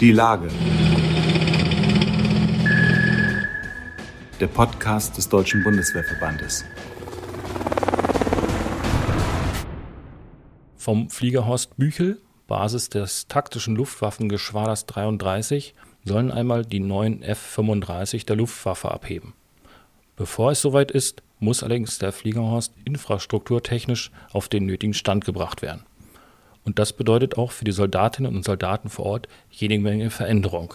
Die Lage. Der Podcast des Deutschen Bundeswehrverbandes. Vom Fliegerhorst Büchel, Basis des taktischen Luftwaffengeschwaders 33, sollen einmal die neuen F-35 der Luftwaffe abheben. Bevor es soweit ist, muss allerdings der Fliegerhorst infrastrukturtechnisch auf den nötigen Stand gebracht werden. Und das bedeutet auch für die Soldatinnen und Soldaten vor Ort jede Menge Veränderung.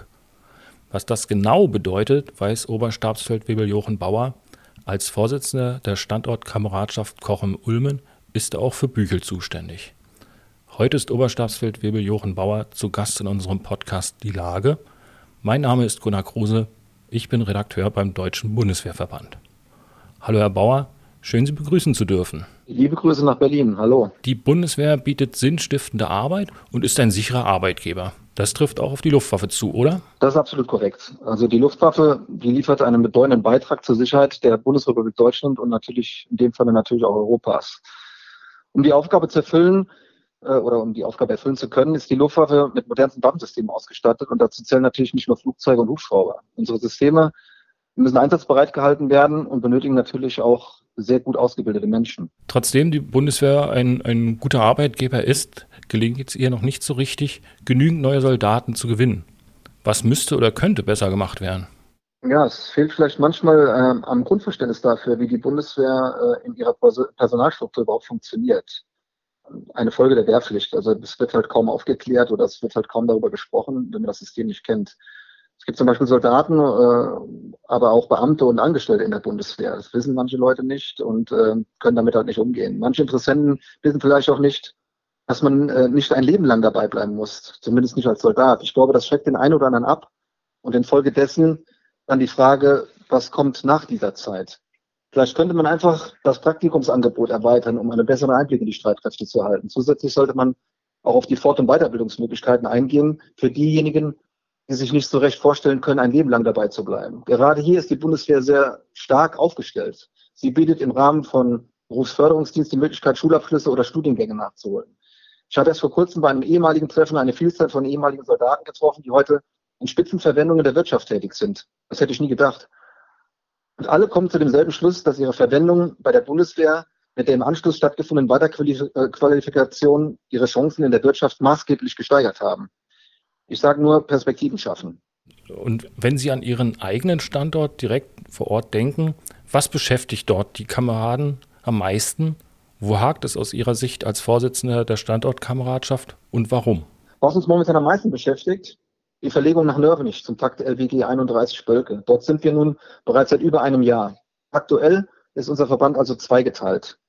Was das genau bedeutet, weiß Oberstabsfeldwebel Jochen Bauer. Als Vorsitzender der Standortkameradschaft Kochem-Ulmen ist er auch für Büchel zuständig. Heute ist Oberstabsfeldwebel Jochen Bauer zu Gast in unserem Podcast Die Lage. Mein Name ist Gunnar Kruse. Ich bin Redakteur beim Deutschen Bundeswehrverband. Hallo Herr Bauer, schön Sie begrüßen zu dürfen. Liebe Grüße nach Berlin, hallo. Die Bundeswehr bietet sinnstiftende Arbeit und ist ein sicherer Arbeitgeber. Das trifft auch auf die Luftwaffe zu, oder? Das ist absolut korrekt. Also die Luftwaffe, die liefert einen bedeutenden Beitrag zur Sicherheit der Bundesrepublik Deutschland und natürlich in dem Falle natürlich auch Europas. Um die Aufgabe zu erfüllen, äh, oder um die Aufgabe erfüllen zu können, ist die Luftwaffe mit modernsten Waffensystemen ausgestattet und dazu zählen natürlich nicht nur Flugzeuge und Hubschrauber. Unsere Systeme müssen einsatzbereit gehalten werden und benötigen natürlich auch sehr gut ausgebildete Menschen. Trotzdem die Bundeswehr ein, ein guter Arbeitgeber ist, gelingt es ihr noch nicht so richtig, genügend neue Soldaten zu gewinnen. Was müsste oder könnte besser gemacht werden? Ja, es fehlt vielleicht manchmal ähm, am Grundverständnis dafür, wie die Bundeswehr äh, in ihrer Personalstruktur überhaupt funktioniert. Eine Folge der Wehrpflicht. Also es wird halt kaum aufgeklärt oder es wird halt kaum darüber gesprochen, wenn man das System nicht kennt. Es gibt zum Beispiel Soldaten, äh, aber auch Beamte und Angestellte in der Bundeswehr. Das wissen manche Leute nicht und äh, können damit halt nicht umgehen. Manche Interessenten wissen vielleicht auch nicht, dass man äh, nicht ein Leben lang dabei bleiben muss, zumindest nicht als Soldat. Ich glaube, das schreckt den einen oder anderen ab und infolgedessen dann die Frage, was kommt nach dieser Zeit? Vielleicht könnte man einfach das Praktikumsangebot erweitern, um einen besseren Einblick in die Streitkräfte zu erhalten. Zusätzlich sollte man auch auf die Fort- und Weiterbildungsmöglichkeiten eingehen für diejenigen, die sich nicht so recht vorstellen können, ein Leben lang dabei zu bleiben. Gerade hier ist die Bundeswehr sehr stark aufgestellt. Sie bietet im Rahmen von Berufsförderungsdienst die Möglichkeit, Schulabschlüsse oder Studiengänge nachzuholen. Ich hatte erst vor kurzem bei einem ehemaligen Treffen eine Vielzahl von ehemaligen Soldaten getroffen, die heute in Spitzenverwendungen der Wirtschaft tätig sind. Das hätte ich nie gedacht. Und alle kommen zu demselben Schluss, dass ihre Verwendung bei der Bundeswehr mit der im Anschluss stattgefundenen Weiterqualifikation ihre Chancen in der Wirtschaft maßgeblich gesteigert haben. Ich sage nur Perspektiven schaffen. Und wenn Sie an Ihren eigenen Standort direkt vor Ort denken, was beschäftigt dort die Kameraden am meisten? Wo hakt es aus Ihrer Sicht als Vorsitzender der Standortkameradschaft und warum? Was uns momentan am meisten beschäftigt, die Verlegung nach Nörvenich zum Takt LWG 31 Spölke. Dort sind wir nun bereits seit über einem Jahr. Aktuell ist unser Verband also zweigeteilt.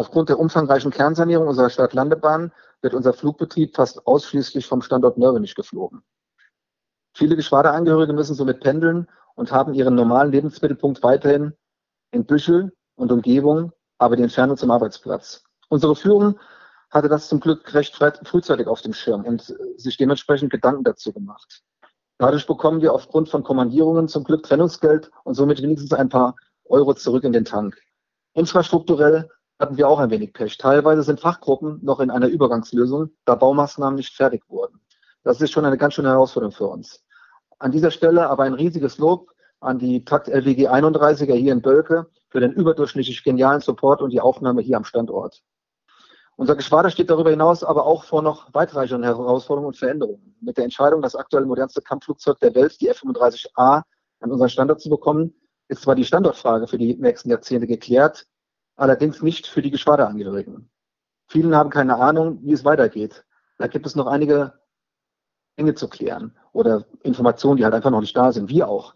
Aufgrund der umfangreichen Kernsanierung unserer Stadtlandebahn wird unser Flugbetrieb fast ausschließlich vom Standort Nörvenich geflogen. Viele Geschwaderangehörige müssen somit pendeln und haben ihren normalen Lebensmittelpunkt weiterhin in Büchel und Umgebung, aber die Entfernung zum Arbeitsplatz. Unsere Führung hatte das zum Glück recht frühzeitig auf dem Schirm und sich dementsprechend Gedanken dazu gemacht. Dadurch bekommen wir aufgrund von Kommandierungen zum Glück Trennungsgeld und somit wenigstens ein paar Euro zurück in den Tank. Infrastrukturell hatten wir auch ein wenig Pech. Teilweise sind Fachgruppen noch in einer Übergangslösung, da Baumaßnahmen nicht fertig wurden. Das ist schon eine ganz schöne Herausforderung für uns. An dieser Stelle aber ein riesiges Lob an die Takt LWG 31er hier in Bölke für den überdurchschnittlich genialen Support und die Aufnahme hier am Standort. Unser Geschwader steht darüber hinaus aber auch vor noch weitreichenden Herausforderungen und Veränderungen. Mit der Entscheidung, das aktuell modernste Kampfflugzeug der Welt, die F-35A, an unseren Standort zu bekommen, ist zwar die Standortfrage für die nächsten Jahrzehnte geklärt, allerdings nicht für die Geschwaderangehörigen. Vielen haben keine Ahnung, wie es weitergeht. Da gibt es noch einige Dinge zu klären oder Informationen, die halt einfach noch nicht da sind. Wir auch.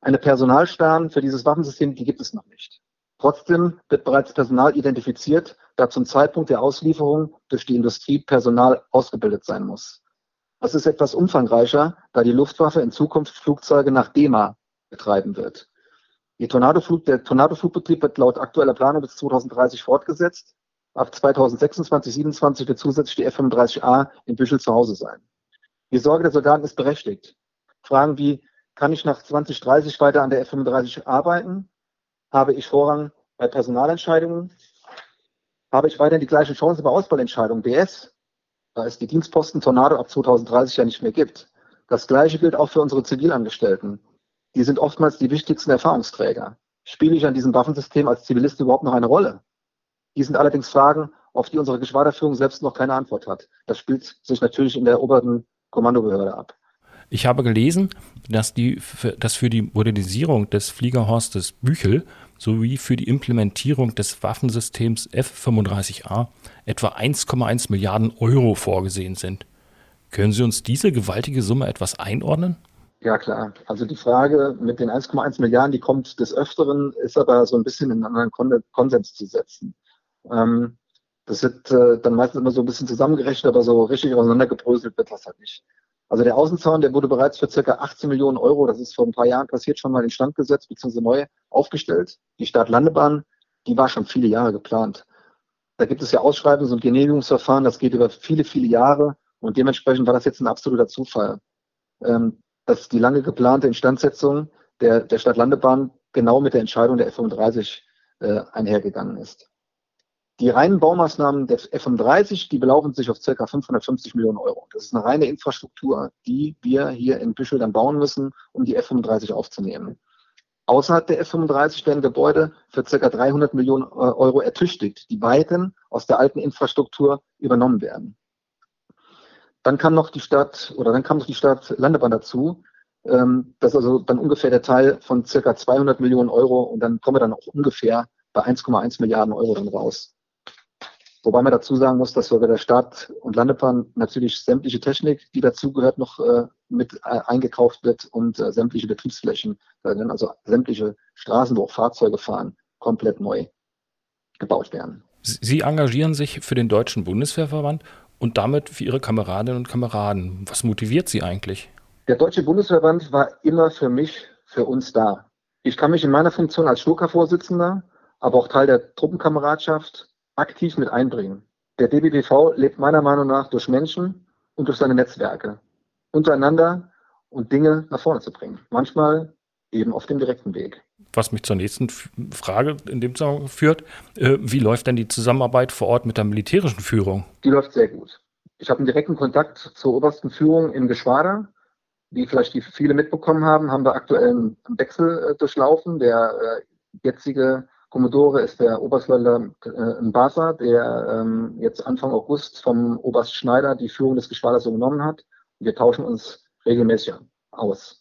Eine Personalstern für dieses Waffensystem, die gibt es noch nicht. Trotzdem wird bereits Personal identifiziert, da zum Zeitpunkt der Auslieferung durch die Industrie Personal ausgebildet sein muss. Das ist etwas umfangreicher, da die Luftwaffe in Zukunft Flugzeuge nach DEMA betreiben wird. Tornadoflug, der Tornadoflugbetrieb wird laut aktueller Planung bis 2030 fortgesetzt. Ab 2026, 2027 wird zusätzlich die F-35A in Büchel zu Hause sein. Die Sorge der Soldaten ist berechtigt. Fragen wie, kann ich nach 2030 weiter an der F-35 arbeiten? Habe ich Vorrang bei Personalentscheidungen? Habe ich weiterhin die gleiche Chance bei Auswahlentscheidungen? BS, da es die Dienstposten Tornado ab 2030 ja nicht mehr gibt. Das gleiche gilt auch für unsere Zivilangestellten. Die sind oftmals die wichtigsten Erfahrungsträger. Spiele ich an diesem Waffensystem als Zivilist überhaupt noch eine Rolle? Die sind allerdings Fragen, auf die unsere Geschwaderführung selbst noch keine Antwort hat. Das spielt sich natürlich in der oberen Kommandobehörde ab. Ich habe gelesen, dass, die, dass für die Modernisierung des Fliegerhorstes Büchel sowie für die Implementierung des Waffensystems F-35A etwa 1,1 Milliarden Euro vorgesehen sind. Können Sie uns diese gewaltige Summe etwas einordnen? Ja, klar. Also die Frage mit den 1,1 Milliarden, die kommt des Öfteren, ist aber so ein bisschen in einen anderen Konsens zu setzen. Ähm, das wird äh, dann meistens immer so ein bisschen zusammengerechnet, aber so richtig auseinandergebröselt wird das halt nicht. Also der Außenzaun, der wurde bereits für circa 18 Millionen Euro, das ist vor ein paar Jahren passiert, schon mal instand gesetzt bzw. neu aufgestellt. Die Stadtlandebahn, die war schon viele Jahre geplant. Da gibt es ja Ausschreibungs- und Genehmigungsverfahren, das geht über viele, viele Jahre und dementsprechend war das jetzt ein absoluter Zufall, ähm, dass die lange geplante Instandsetzung der, der Stadtlandebahn genau mit der Entscheidung der F35 äh, einhergegangen ist. Die reinen Baumaßnahmen der F35, die belaufen sich auf ca. 550 Millionen Euro. Das ist eine reine Infrastruktur, die wir hier in Büschel dann bauen müssen, um die F35 aufzunehmen. Außerhalb der F35 werden Gebäude für ca. 300 Millionen äh, Euro ertüchtigt, die weiterhin aus der alten Infrastruktur übernommen werden. Dann kam noch die Stadt oder dann kam noch die Stadt Landebahn dazu. Ähm, das ist also dann ungefähr der Teil von ca. 200 Millionen Euro und dann kommen wir dann auch ungefähr bei 1,1 Milliarden Euro dann raus. Wobei man dazu sagen muss, dass wir bei der Start- und Landebahn natürlich sämtliche Technik, die dazugehört, noch äh, mit äh, eingekauft wird und äh, sämtliche Betriebsflächen, also sämtliche Straßen, wo auch Fahrzeuge fahren, komplett neu gebaut werden. Sie engagieren sich für den Deutschen Bundeswehrverband und damit für Ihre Kameradinnen und Kameraden. Was motiviert Sie eigentlich? Der Deutsche Bundesverband war immer für mich, für uns da. Ich kann mich in meiner Funktion als Schurka-Vorsitzender, aber auch Teil der Truppenkameradschaft aktiv mit einbringen. Der DBBV lebt meiner Meinung nach durch Menschen und durch seine Netzwerke untereinander und Dinge nach vorne zu bringen. Manchmal eben auf dem direkten Weg. Was mich zur nächsten Frage in dem Zusammenhang führt, äh, wie läuft denn die Zusammenarbeit vor Ort mit der militärischen Führung? Die läuft sehr gut. Ich habe einen direkten Kontakt zur obersten Führung im Geschwader. Wie vielleicht die viele mitbekommen haben, haben wir aktuell einen Wechsel äh, durchlaufen. Der äh, jetzige Kommodore ist der Oberstleutnant äh, Mbasa, der ähm, jetzt Anfang August vom Oberst Schneider die Führung des Geschwaders übernommen hat. Wir tauschen uns regelmäßig aus.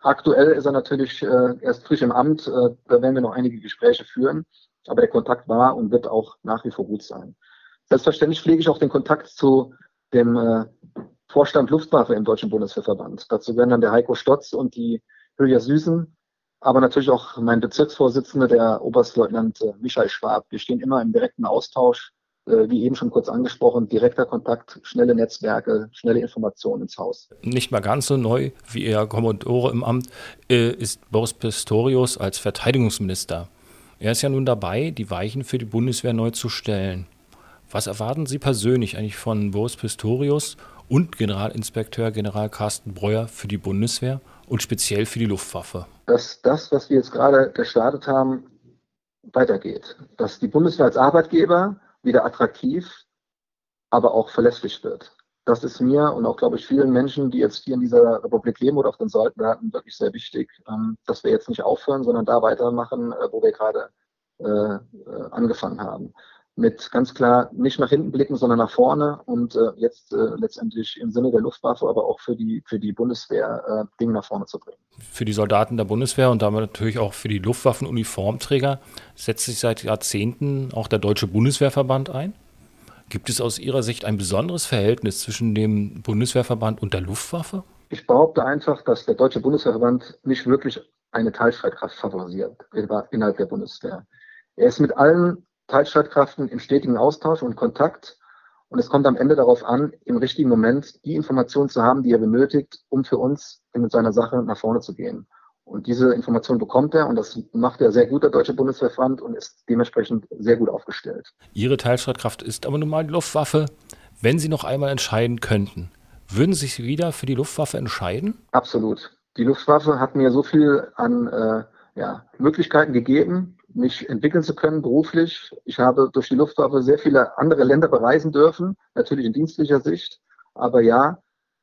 Aktuell ist er natürlich äh, erst frisch im Amt, äh, da werden wir noch einige Gespräche führen, aber der Kontakt war und wird auch nach wie vor gut sein. Selbstverständlich pflege ich auch den Kontakt zu dem äh, Vorstand Luftwaffe im Deutschen Bundeswehrverband. Dazu werden dann der Heiko Stotz und die Hülya Süßen aber natürlich auch mein Bezirksvorsitzender, der Oberstleutnant äh, Michael Schwab. Wir stehen immer im direkten Austausch, wie eben schon kurz angesprochen, direkter Kontakt, schnelle Netzwerke, schnelle Informationen ins Haus. Nicht mal ganz so neu wie er Kommodore im Amt äh, ist Boris Pistorius als Verteidigungsminister. Er ist ja nun dabei, die Weichen für die Bundeswehr neu zu stellen. Was erwarten Sie persönlich eigentlich von Boris Pistorius und Generalinspekteur General Carsten Breuer für die Bundeswehr und speziell für die Luftwaffe? Dass das, was wir jetzt gerade gestartet haben, weitergeht. Dass die Bundeswehr als Arbeitgeber wieder attraktiv, aber auch verlässlich wird. Das ist mir und auch, glaube ich, vielen Menschen, die jetzt hier in dieser Republik leben oder auf den Soldaten, wirklich sehr wichtig, ähm, dass wir jetzt nicht aufhören, sondern da weitermachen, äh, wo wir gerade äh, äh, angefangen haben mit ganz klar nicht nach hinten blicken, sondern nach vorne und äh, jetzt äh, letztendlich im Sinne der Luftwaffe, aber auch für die, für die Bundeswehr äh, Dinge nach vorne zu bringen. Für die Soldaten der Bundeswehr und damit natürlich auch für die Luftwaffenuniformträger setzt sich seit Jahrzehnten auch der Deutsche Bundeswehrverband ein. Gibt es aus Ihrer Sicht ein besonderes Verhältnis zwischen dem Bundeswehrverband und der Luftwaffe? Ich behaupte einfach, dass der Deutsche Bundeswehrverband nicht wirklich eine Teilstreitkraft favorisiert innerhalb der Bundeswehr. Er ist mit allen Teilstreitkräften im stetigen Austausch und Kontakt. Und es kommt am Ende darauf an, im richtigen Moment die Informationen zu haben, die er benötigt, um für uns in seiner Sache nach vorne zu gehen. Und diese Information bekommt er und das macht er sehr gut, der Deutsche Bundeswehrverband, und ist dementsprechend sehr gut aufgestellt. Ihre Teilstreitkraft ist aber nun mal die Luftwaffe. Wenn Sie noch einmal entscheiden könnten, würden Sie sich wieder für die Luftwaffe entscheiden? Absolut. Die Luftwaffe hat mir so viel an äh, ja, Möglichkeiten gegeben, mich entwickeln zu können beruflich. Ich habe durch die Luftwaffe sehr viele andere Länder bereisen dürfen, natürlich in dienstlicher Sicht. Aber ja,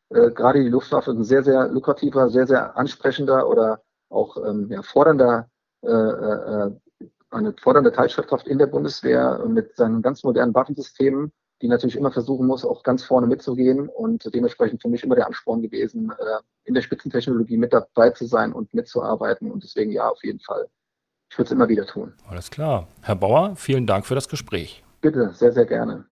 äh, gerade die Luftwaffe ein sehr, sehr lukrativer, sehr, sehr ansprechender oder auch ähm, ja, fordernder, äh, äh, eine fordernde Teilstreitkraft in der Bundeswehr mit seinen ganz modernen Waffensystemen, die natürlich immer versuchen muss, auch ganz vorne mitzugehen und dementsprechend für mich immer der Ansporn gewesen, äh, in der Spitzentechnologie mit dabei zu sein und mitzuarbeiten und deswegen ja, auf jeden Fall. Ich würde es immer wieder tun. Alles klar. Herr Bauer, vielen Dank für das Gespräch. Bitte, sehr, sehr gerne.